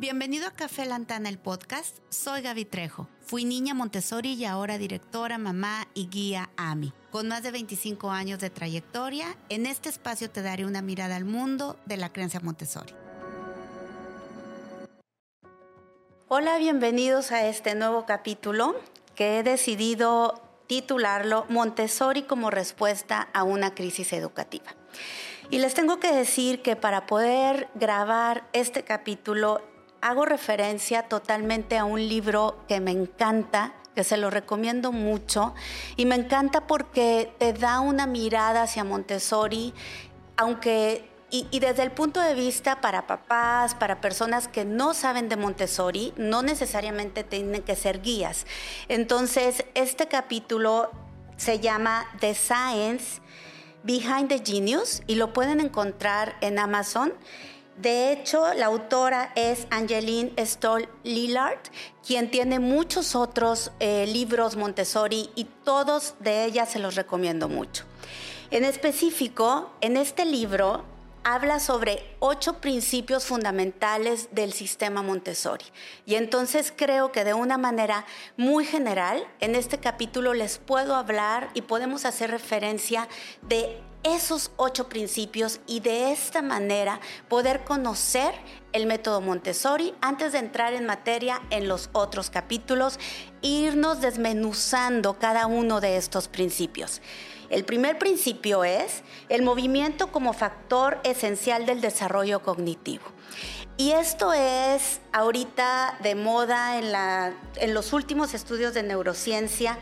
Bienvenido a Café Lantana, el podcast. Soy Gaby Trejo. Fui niña Montessori y ahora directora, mamá y guía AMI. Con más de 25 años de trayectoria, en este espacio te daré una mirada al mundo de la creencia Montessori. Hola, bienvenidos a este nuevo capítulo que he decidido titularlo Montessori como respuesta a una crisis educativa. Y les tengo que decir que para poder grabar este capítulo hago referencia totalmente a un libro que me encanta, que se lo recomiendo mucho, y me encanta porque te da una mirada hacia Montessori, aunque y, desde el punto de vista para papás, para personas que no saben de Montessori, no necesariamente tienen que ser guías. Entonces, este capítulo se llama The Science Behind the Genius y lo pueden encontrar en Amazon. De hecho, la autora es Angeline Stoll Lillard, quien tiene muchos otros eh, libros Montessori y todos de ellas se los recomiendo mucho. En específico, en este libro habla sobre ocho principios fundamentales del sistema Montessori. Y entonces creo que de una manera muy general, en este capítulo les puedo hablar y podemos hacer referencia de esos ocho principios y de esta manera poder conocer el método Montessori antes de entrar en materia en los otros capítulos, irnos desmenuzando cada uno de estos principios. El primer principio es el movimiento como factor esencial del desarrollo cognitivo. Y esto es ahorita de moda en, en los últimos estudios de neurociencia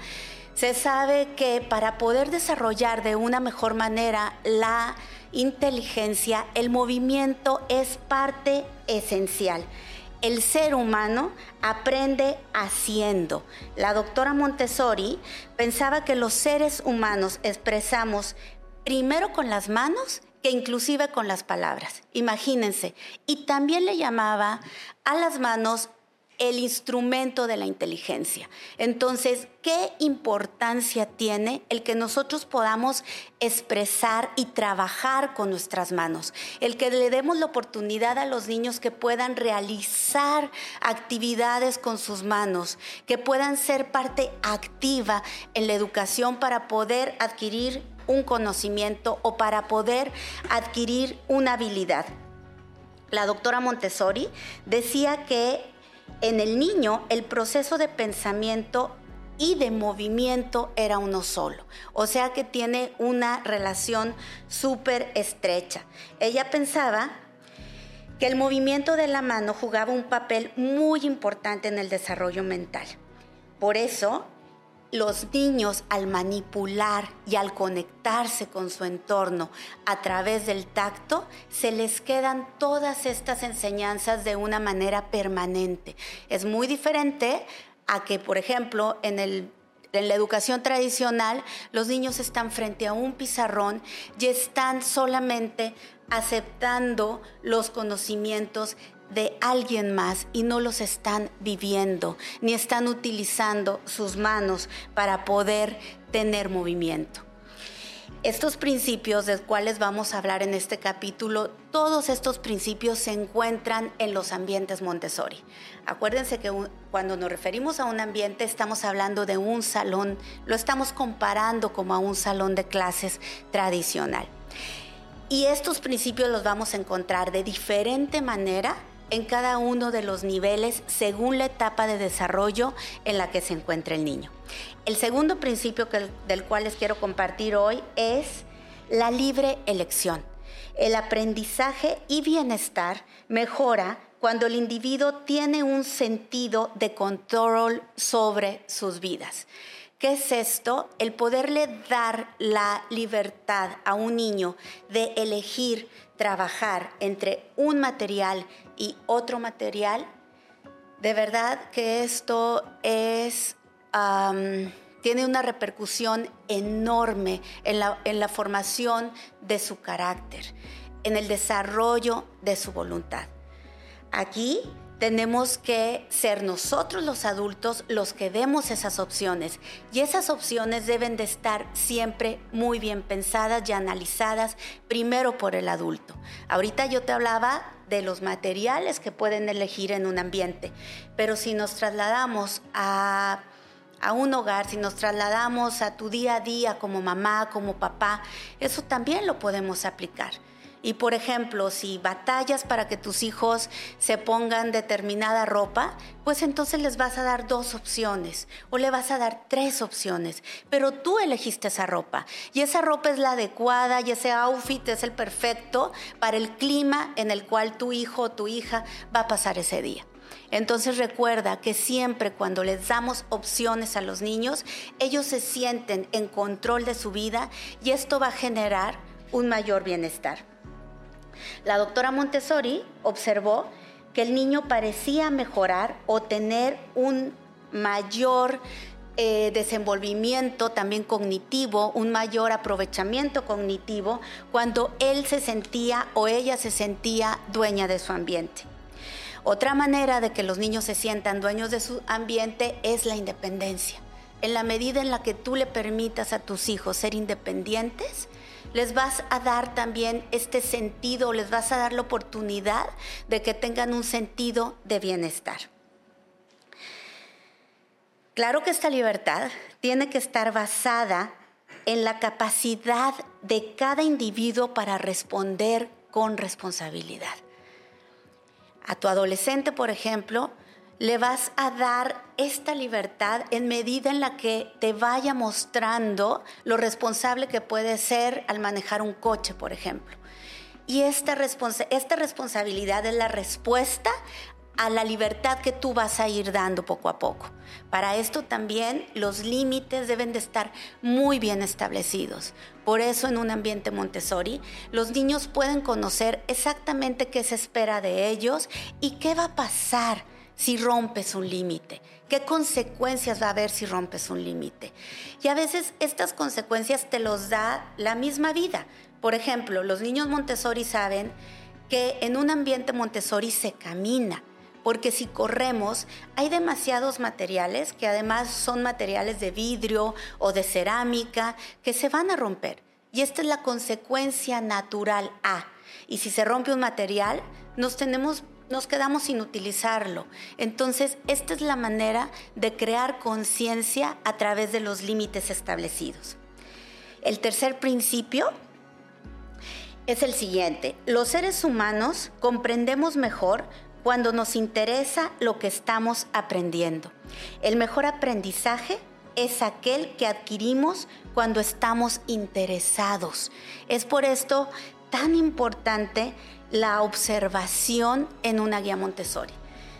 se sabe que para poder desarrollar de una mejor manera la inteligencia, el movimiento es parte esencial. El ser humano aprende haciendo. La doctora Montessori pensaba que los seres humanos expresamos primero con las manos que inclusive con las palabras. Imagínense. Y también le llamaba a las manos el instrumento de la inteligencia. Entonces, ¿qué importancia tiene el que nosotros podamos expresar y trabajar con nuestras manos? El que le demos la oportunidad a los niños que puedan realizar actividades con sus manos, que puedan ser parte activa en la educación para poder adquirir un conocimiento o para poder adquirir una habilidad. La doctora Montessori decía que en el niño el proceso de pensamiento y de movimiento era uno solo. O sea que tiene una relación súper estrecha. Ella pensaba que el movimiento de la mano jugaba un papel muy importante en el desarrollo mental. Por eso los niños al manipular y al conectarse con su entorno a través del tacto, se les quedan todas estas enseñanzas de una manera permanente. Es muy diferente a que, por ejemplo, en en la educación tradicional, los niños están frente a un pizarrón y están solamente aceptando los conocimientos de alguien más y no los están viviendo, ni están utilizando sus manos para poder tener movimiento. Estos principios de los cuales vamos a hablar en este capítulo, todos estos principios se encuentran en los ambientes Montessori. Acuérdense que cuando nos referimos a un ambiente estamos hablando de un salón, lo estamos comparando como a un salón de clases tradicional. Y estos principios los vamos a encontrar de diferente manera en cada uno de los niveles según la etapa de desarrollo en la que se encuentra el niño. El segundo principio del cual les quiero compartir hoy es la libre elección. El aprendizaje y bienestar mejora cuando el individuo tiene un sentido de control sobre sus vidas. ¿Qué es esto? El poderle dar la libertad a un niño de elegir trabajar entre un material y otro material. De verdad que esto es, tiene una repercusión enorme en la, en la formación de su carácter, en el desarrollo de su voluntad. Aquí tenemos que ser nosotros los adultos los que demos esas opciones. Y esas opciones deben de estar siempre muy bien pensadas y analizadas primero por el adulto. Ahorita yo te hablaba de los materiales que pueden elegir en un ambiente, pero si nos trasladamos a a un hogar, si nos trasladamos a tu día a día como mamá, como papá, eso también lo podemos aplicar. Y por ejemplo, si batallas para que tus hijos se pongan determinada ropa, pues entonces les vas a dar dos opciones o le vas a dar tres opciones, pero tú elegiste esa ropa y esa ropa es la adecuada y ese outfit es el perfecto para el clima en el cual tu hijo o tu hija va a pasar ese día. Entonces recuerda que siempre cuando les damos opciones a los niños, ellos se sienten en control de su vida y esto va a generar un mayor bienestar. La doctora Montessori observó que el niño parecía mejorar o tener un mayor eh, desenvolvimiento también cognitivo, un mayor aprovechamiento cognitivo cuando él se sentía o ella se sentía dueña de su ambiente. Otra manera de que los niños se sientan dueños de su ambiente es la independencia. En la medida en la que tú le permitas a tus hijos ser independientes, les vas a dar también este sentido, les vas a dar la oportunidad de que tengan un sentido de bienestar. Claro que esta libertad tiene que estar basada en la capacidad de cada individuo para responder con responsabilidad. A tu adolescente, por ejemplo, le vas a dar esta libertad en medida en la que te vaya mostrando lo responsable que puede ser al manejar un coche, por ejemplo. Y esta, esta responsabilidad es la respuesta a la libertad que tú vas a ir dando poco a poco. Para esto también los límites deben de estar muy bien establecidos. Por eso en un ambiente Montessori los niños pueden conocer exactamente qué se espera de ellos y qué va a pasar si rompes un límite? ¿Qué consecuencias va a haber si rompes un límite? Y a veces estas consecuencias te los da la misma vida. Por ejemplo, los niños Montessori saben que en un ambiente Montessori se camina, porque si corremos hay demasiados materiales que además son materiales de vidrio o de cerámica que se van a romper. Y esta es la consecuencia natural A. Y si se rompe un material, nos tenemos nos quedamos sin utilizarlo. Entonces, esta es la manera de crear conciencia a través de los límites establecidos. El tercer principio es el siguiente. Los seres humanos comprendemos mejor cuando nos interesa lo que estamos aprendiendo. El mejor aprendizaje es aquel que adquirimos cuando estamos interesados. Es por esto tan importante la observación en una guía Montessori.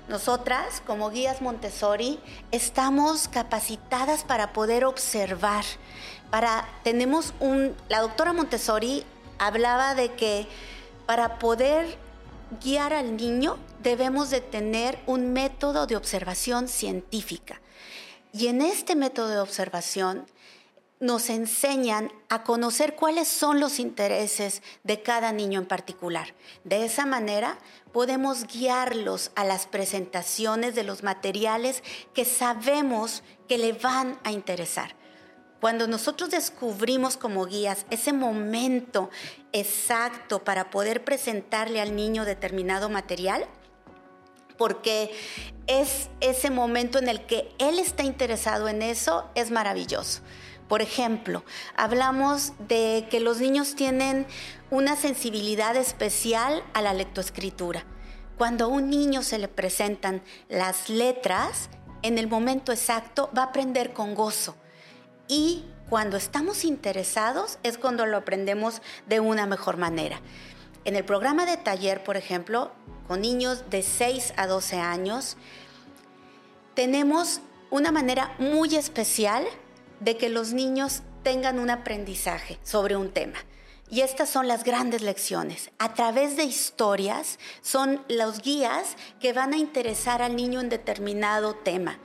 Nosotras, como guías Montessori, estamos capacitadas para poder observar. Para, tenemos un, la doctora Montessori hablaba de que para poder guiar al niño debemos de tener un método de observación científica. Y en este método de observación nos enseñan a conocer cuáles son los intereses de cada niño en particular. De esa manera podemos guiarlos a las presentaciones de los materiales que sabemos que le van a interesar. Cuando nosotros descubrimos como guías ese momento exacto para poder presentarle al niño determinado material, porque es ese momento en el que él está interesado en eso, es maravilloso. Por ejemplo, hablamos de que los niños tienen una sensibilidad especial a la lectoescritura. Cuando a un niño se le presentan las letras, en el momento exacto va a aprender con gozo. Y cuando estamos interesados es cuando lo aprendemos de una mejor manera. En el programa de taller, por ejemplo, con niños de 6 a 12 años, tenemos una manera muy especial de que los niños tengan un aprendizaje sobre un tema. Y estas son las grandes lecciones. A través de historias son los guías que van a interesar al niño en determinado tema.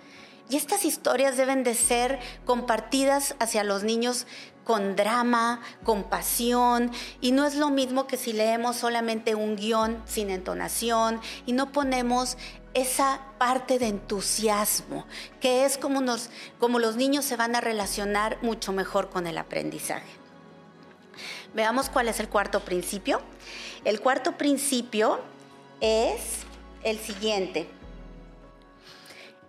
Y estas historias deben de ser compartidas hacia los niños con drama, con pasión, y no es lo mismo que si leemos solamente un guion sin entonación y no ponemos esa parte de entusiasmo, que es como, como los niños se van a relacionar mucho mejor con el aprendizaje. Veamos cuál es el cuarto principio. El cuarto principio es el siguiente.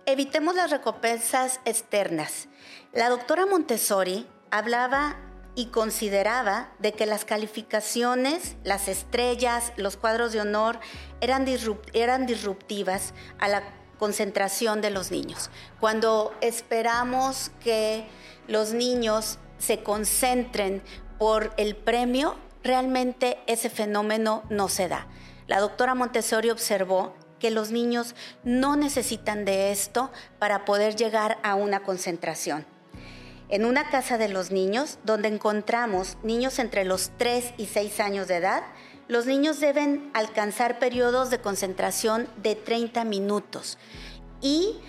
Evitemos las recompensas externas. La doctora Montessori hablaba y consideraba de que las calificaciones, las estrellas, los cuadros de honor eran, eran disruptivas a la concentración de los niños. Cuando esperamos que los niños se concentren por el premio, realmente ese fenómeno no se da. La doctora Montessori observó que los niños no necesitan de esto para poder llegar a una concentración en una casa de los niños donde encontramos niños entre los 3 y 6 años de edad, los niños deben alcanzar periodos de concentración de 30 minutos y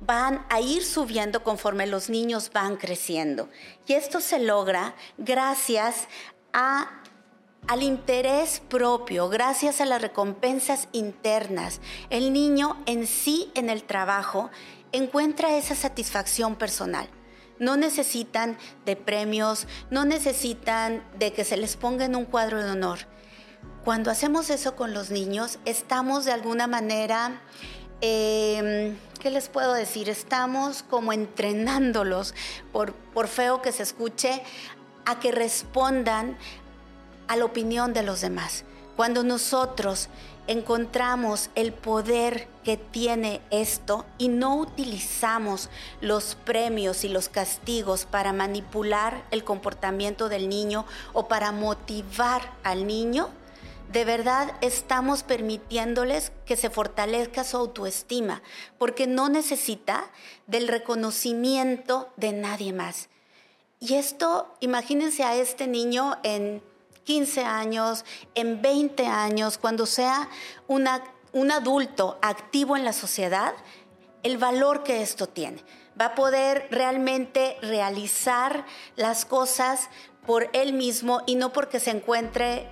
van a ir subiendo conforme los niños van creciendo. Y esto se logra gracias al interés propio, gracias a las recompensas internas. El niño en sí, en el trabajo, encuentra esa satisfacción personal. No necesitan de premios, no necesitan de que se les ponga en un cuadro de honor. Cuando hacemos eso con los niños, estamos de alguna manera, em, ¿qué les puedo decir? Estamos como entrenándolos, por, por feo que se escuche, a que respondan a la opinión de los demás. Cuando nosotros encontramos el poder que tiene esto y no utilizamos los premios y los castigos para manipular el comportamiento del niño o para motivar al niño, de verdad estamos permitiéndoles que se fortalezca su autoestima, porque no necesita del reconocimiento de nadie más. Y esto, imagínense a este niño en 15 años, en 20 años, cuando sea un adulto activo en la sociedad, el valor que esto tiene. Va a poder realmente realizar las cosas por él mismo y no porque se encuentre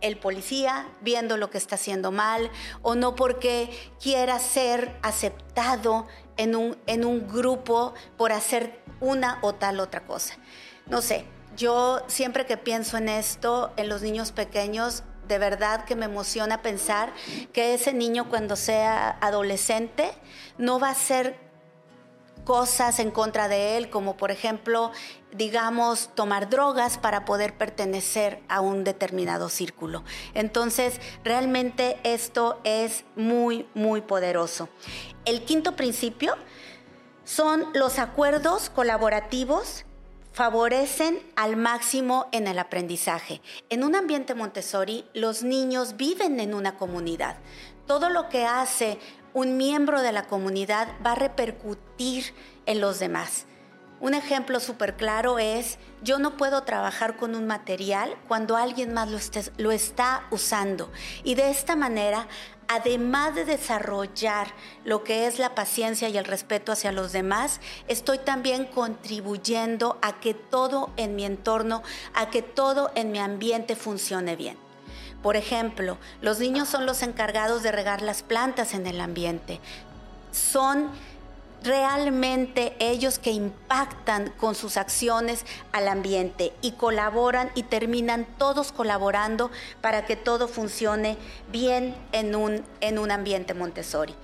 el policía viendo lo que está haciendo mal o no porque quiera ser aceptado en un, en un grupo por hacer una o tal otra cosa. No sé, yo siempre que pienso en esto, en los niños pequeños, de verdad que me emociona pensar que ese niño cuando sea adolescente no va a hacer cosas en contra de él, como por ejemplo, digamos, tomar drogas para poder pertenecer a un determinado círculo. Entonces, realmente esto es muy, muy poderoso. El quinto principio son los acuerdos colaborativos favorecen al máximo en el aprendizaje. En un ambiente Montessori, los niños viven en una comunidad. Todo lo que hace un miembro de la comunidad va a repercutir en los demás. Un ejemplo súper claro es, yo no puedo trabajar con un material cuando alguien más lo, lo, está usando. Y de esta manera además de desarrollar lo que es la paciencia y el respeto hacia los demás, estoy también contribuyendo a que todo en mi entorno, a que todo en mi ambiente funcione bien. Por ejemplo, los niños son los encargados de regar las plantas en el ambiente. Son realmente ellos que impactan con sus acciones al ambiente y colaboran y terminan todos colaborando para que todo funcione bien en un, en un ambiente Montessori.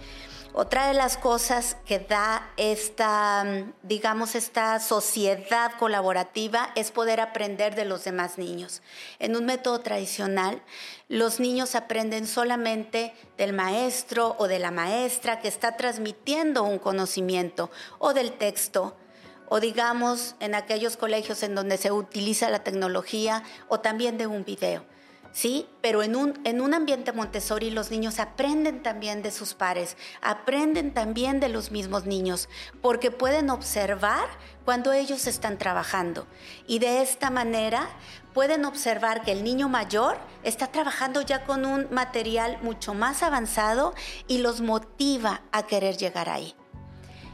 Otra de las cosas que da esta, digamos, esta sociedad colaborativa es poder aprender de los demás niños. En un método tradicional, los niños aprenden solamente del maestro o de la maestra que está transmitiendo un conocimiento o del texto o digamos en aquellos colegios en donde se utiliza la tecnología o también de un video. ¿Sí? Pero en un, en un ambiente Montessori los niños aprenden también de sus pares, aprenden también de los mismos niños, porque pueden observar cuando ellos están trabajando. Y de esta manera pueden observar que el niño mayor está trabajando ya con un material mucho más avanzado y los motiva a querer llegar ahí.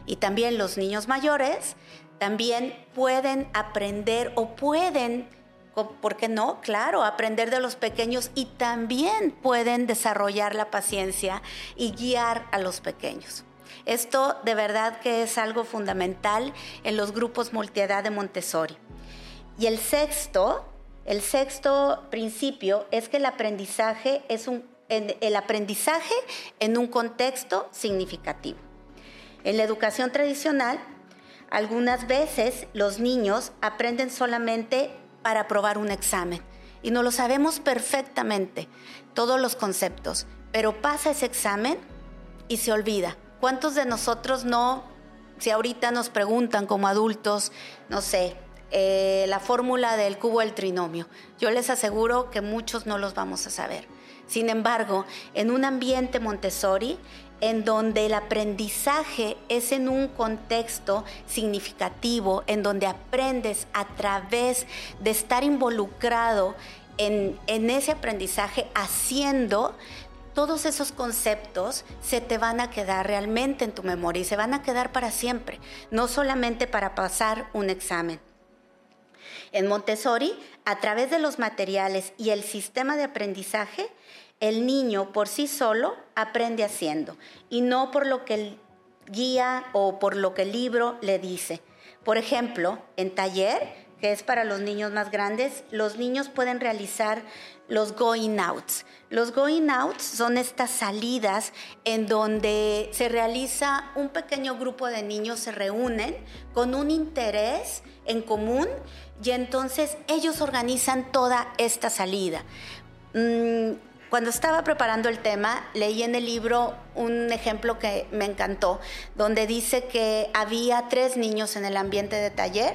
Y también los niños mayores también pueden aprender o pueden ¿Por qué no? Claro, aprender de los pequeños y también pueden desarrollar la paciencia y guiar a los pequeños. Esto de verdad que es algo fundamental en los grupos multiedad de Montessori. Y el sexto, el sexto principio es que el aprendizaje es un, el aprendizaje en un contexto significativo. En la educación tradicional, algunas veces los niños aprenden solamente para aprobar un examen y no lo sabemos perfectamente, todos los conceptos, pero pasa ese examen y se olvida. ¿Cuántos de nosotros no, si ahorita nos preguntan como adultos, no sé, eh, la fórmula del cubo del trinomio? Yo les aseguro que muchos no los vamos a saber. Sin embargo, en un ambiente Montessori, en donde el aprendizaje es en un contexto significativo, en donde aprendes a través de estar involucrado en, en ese aprendizaje haciendo, todos esos conceptos se te van a quedar realmente en tu memoria y se van a quedar para siempre, no solamente para pasar un examen. En Montessori, a través de los materiales y el sistema de aprendizaje, el niño por sí solo aprende haciendo y no por lo que el guía o por lo que el libro le dice. Por ejemplo, en taller, que es para los niños más grandes, los niños pueden realizar los going outs. Los going outs son estas salidas en donde se realiza un pequeño grupo de niños, se reúnen con un interés en común y entonces ellos organizan toda esta salida. Mm, cuando estaba preparando el tema, leí en el libro un ejemplo que me encantó, donde dice que había tres niños en el ambiente de taller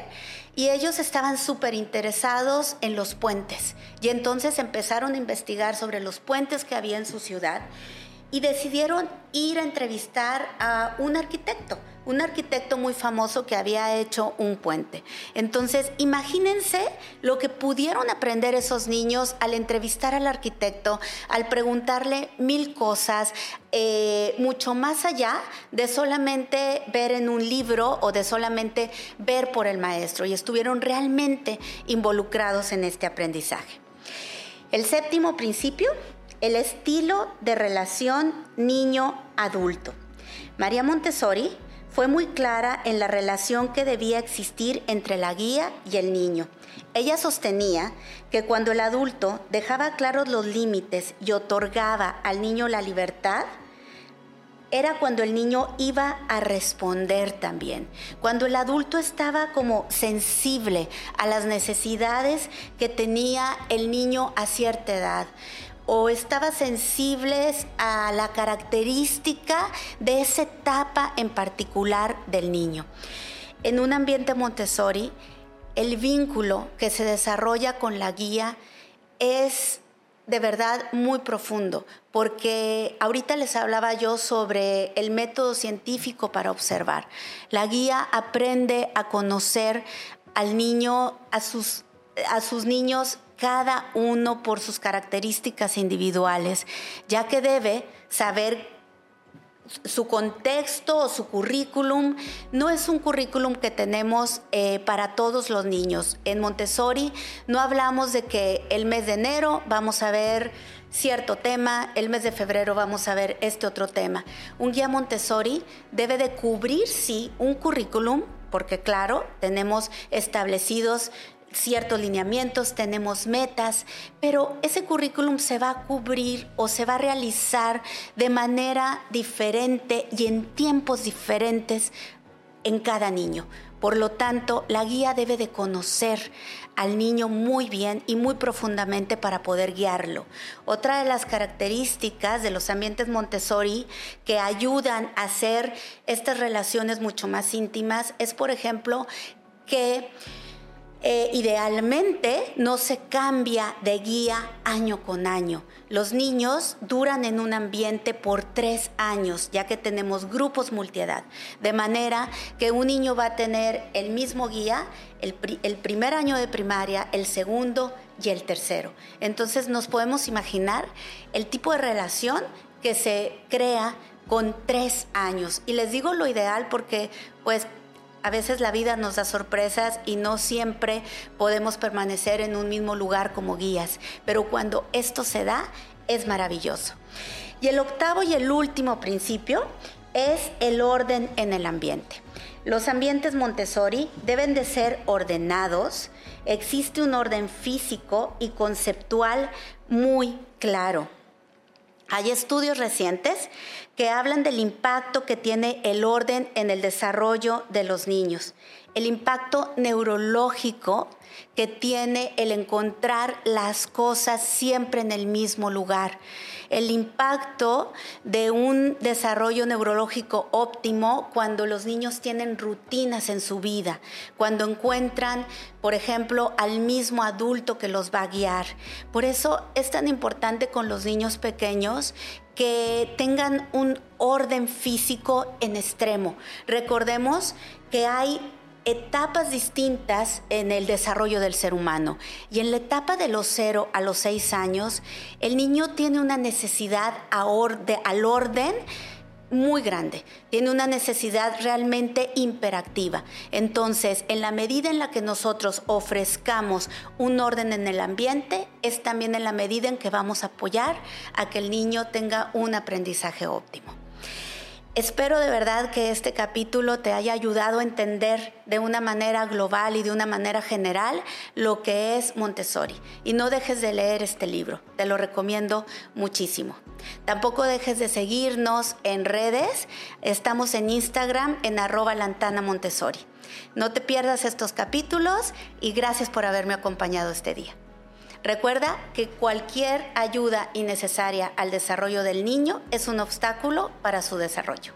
y ellos estaban súper interesados en los puentes. Y entonces empezaron a investigar sobre los puentes que había en su ciudad y decidieron ir a entrevistar a un arquitecto un arquitecto muy famoso que había hecho un puente. Entonces, imagínense lo que pudieron aprender esos niños al entrevistar al arquitecto, al preguntarle mil cosas, eh, mucho más allá de solamente ver en un libro o de solamente ver por el maestro, y estuvieron realmente involucrados en este aprendizaje. El séptimo principio, el estilo de relación niño-adulto. María Montessori fue muy clara en la relación que debía existir entre la guía y el niño. Ella sostenía que cuando el adulto dejaba claros los límites y otorgaba al niño la libertad, era cuando el niño iba a responder también, cuando el adulto estaba como sensible a las necesidades que tenía el niño a cierta edad o estaba sensibles a la característica de esa etapa en particular del niño. En un ambiente Montessori, el vínculo que se desarrolla con la guía es de verdad muy profundo, porque ahorita les hablaba yo sobre el método científico para observar. La guía aprende a conocer al niño, a sus, a sus niños cada uno por sus características individuales, ya que debe saber su contexto o su currículum no es un currículum que tenemos eh, para todos los niños. En Montessori no hablamos de que el mes de enero vamos a ver cierto tema, el mes de febrero vamos a ver este otro tema. Un guía Montessori debe de cubrir, sí, un currículum, porque claro, tenemos establecidos ciertos lineamientos, tenemos metas, pero ese currículum se va a cubrir o se va a realizar de manera diferente y en tiempos diferentes en cada niño. Por lo tanto, la guía debe de conocer al niño muy bien y muy profundamente para poder guiarlo. Otra de las características de los ambientes Montessori que ayudan a hacer estas relaciones mucho más íntimas es, por ejemplo, que eh, idealmente no se cambia de guía año con año. Los niños duran en un ambiente por tres años, ya que tenemos grupos multiedad. De manera que un niño va a tener el mismo guía el, el primer año de primaria, el segundo y el tercero. Entonces nos podemos imaginar el tipo de relación que se crea con tres años. Y les digo lo ideal porque pues A veces la vida nos da sorpresas y no siempre podemos permanecer en un mismo lugar como guías, pero cuando esto se da, es maravilloso. Y el octavo y el último principio es el orden en el ambiente. Los ambientes Montessori deben de ser ordenados, existe un orden físico y conceptual muy claro. Hay estudios recientes que hablan del impacto que tiene el orden en el desarrollo de los niños, el impacto neurológico que tiene el encontrar las cosas siempre en el mismo lugar, el impacto de un desarrollo neurológico óptimo cuando los niños tienen rutinas en su vida, cuando encuentran, por ejemplo, al mismo adulto que los va a guiar. Por eso es tan importante con los niños pequeños que tengan un orden físico en extremo. Recordemos que hay etapas distintas en el desarrollo del ser humano. Y en la etapa de los cero a los seis años, el niño tiene una necesidad al orden muy grande, tiene una necesidad realmente imperactiva. Entonces, en la medida en la que nosotros ofrezcamos un orden en el ambiente, es también en la medida en que vamos a apoyar a que el niño tenga un aprendizaje óptimo. Espero de verdad que este capítulo te haya ayudado a entender de una manera global y de una manera general lo que es Montessori. Y no dejes de leer este libro, te lo recomiendo muchísimo. Tampoco dejes de seguirnos en redes, estamos en Instagram en arroba lantana Montessori. No te pierdas estos capítulos y gracias por haberme acompañado este día. Recuerda que cualquier ayuda innecesaria al desarrollo del niño es un obstáculo para su desarrollo.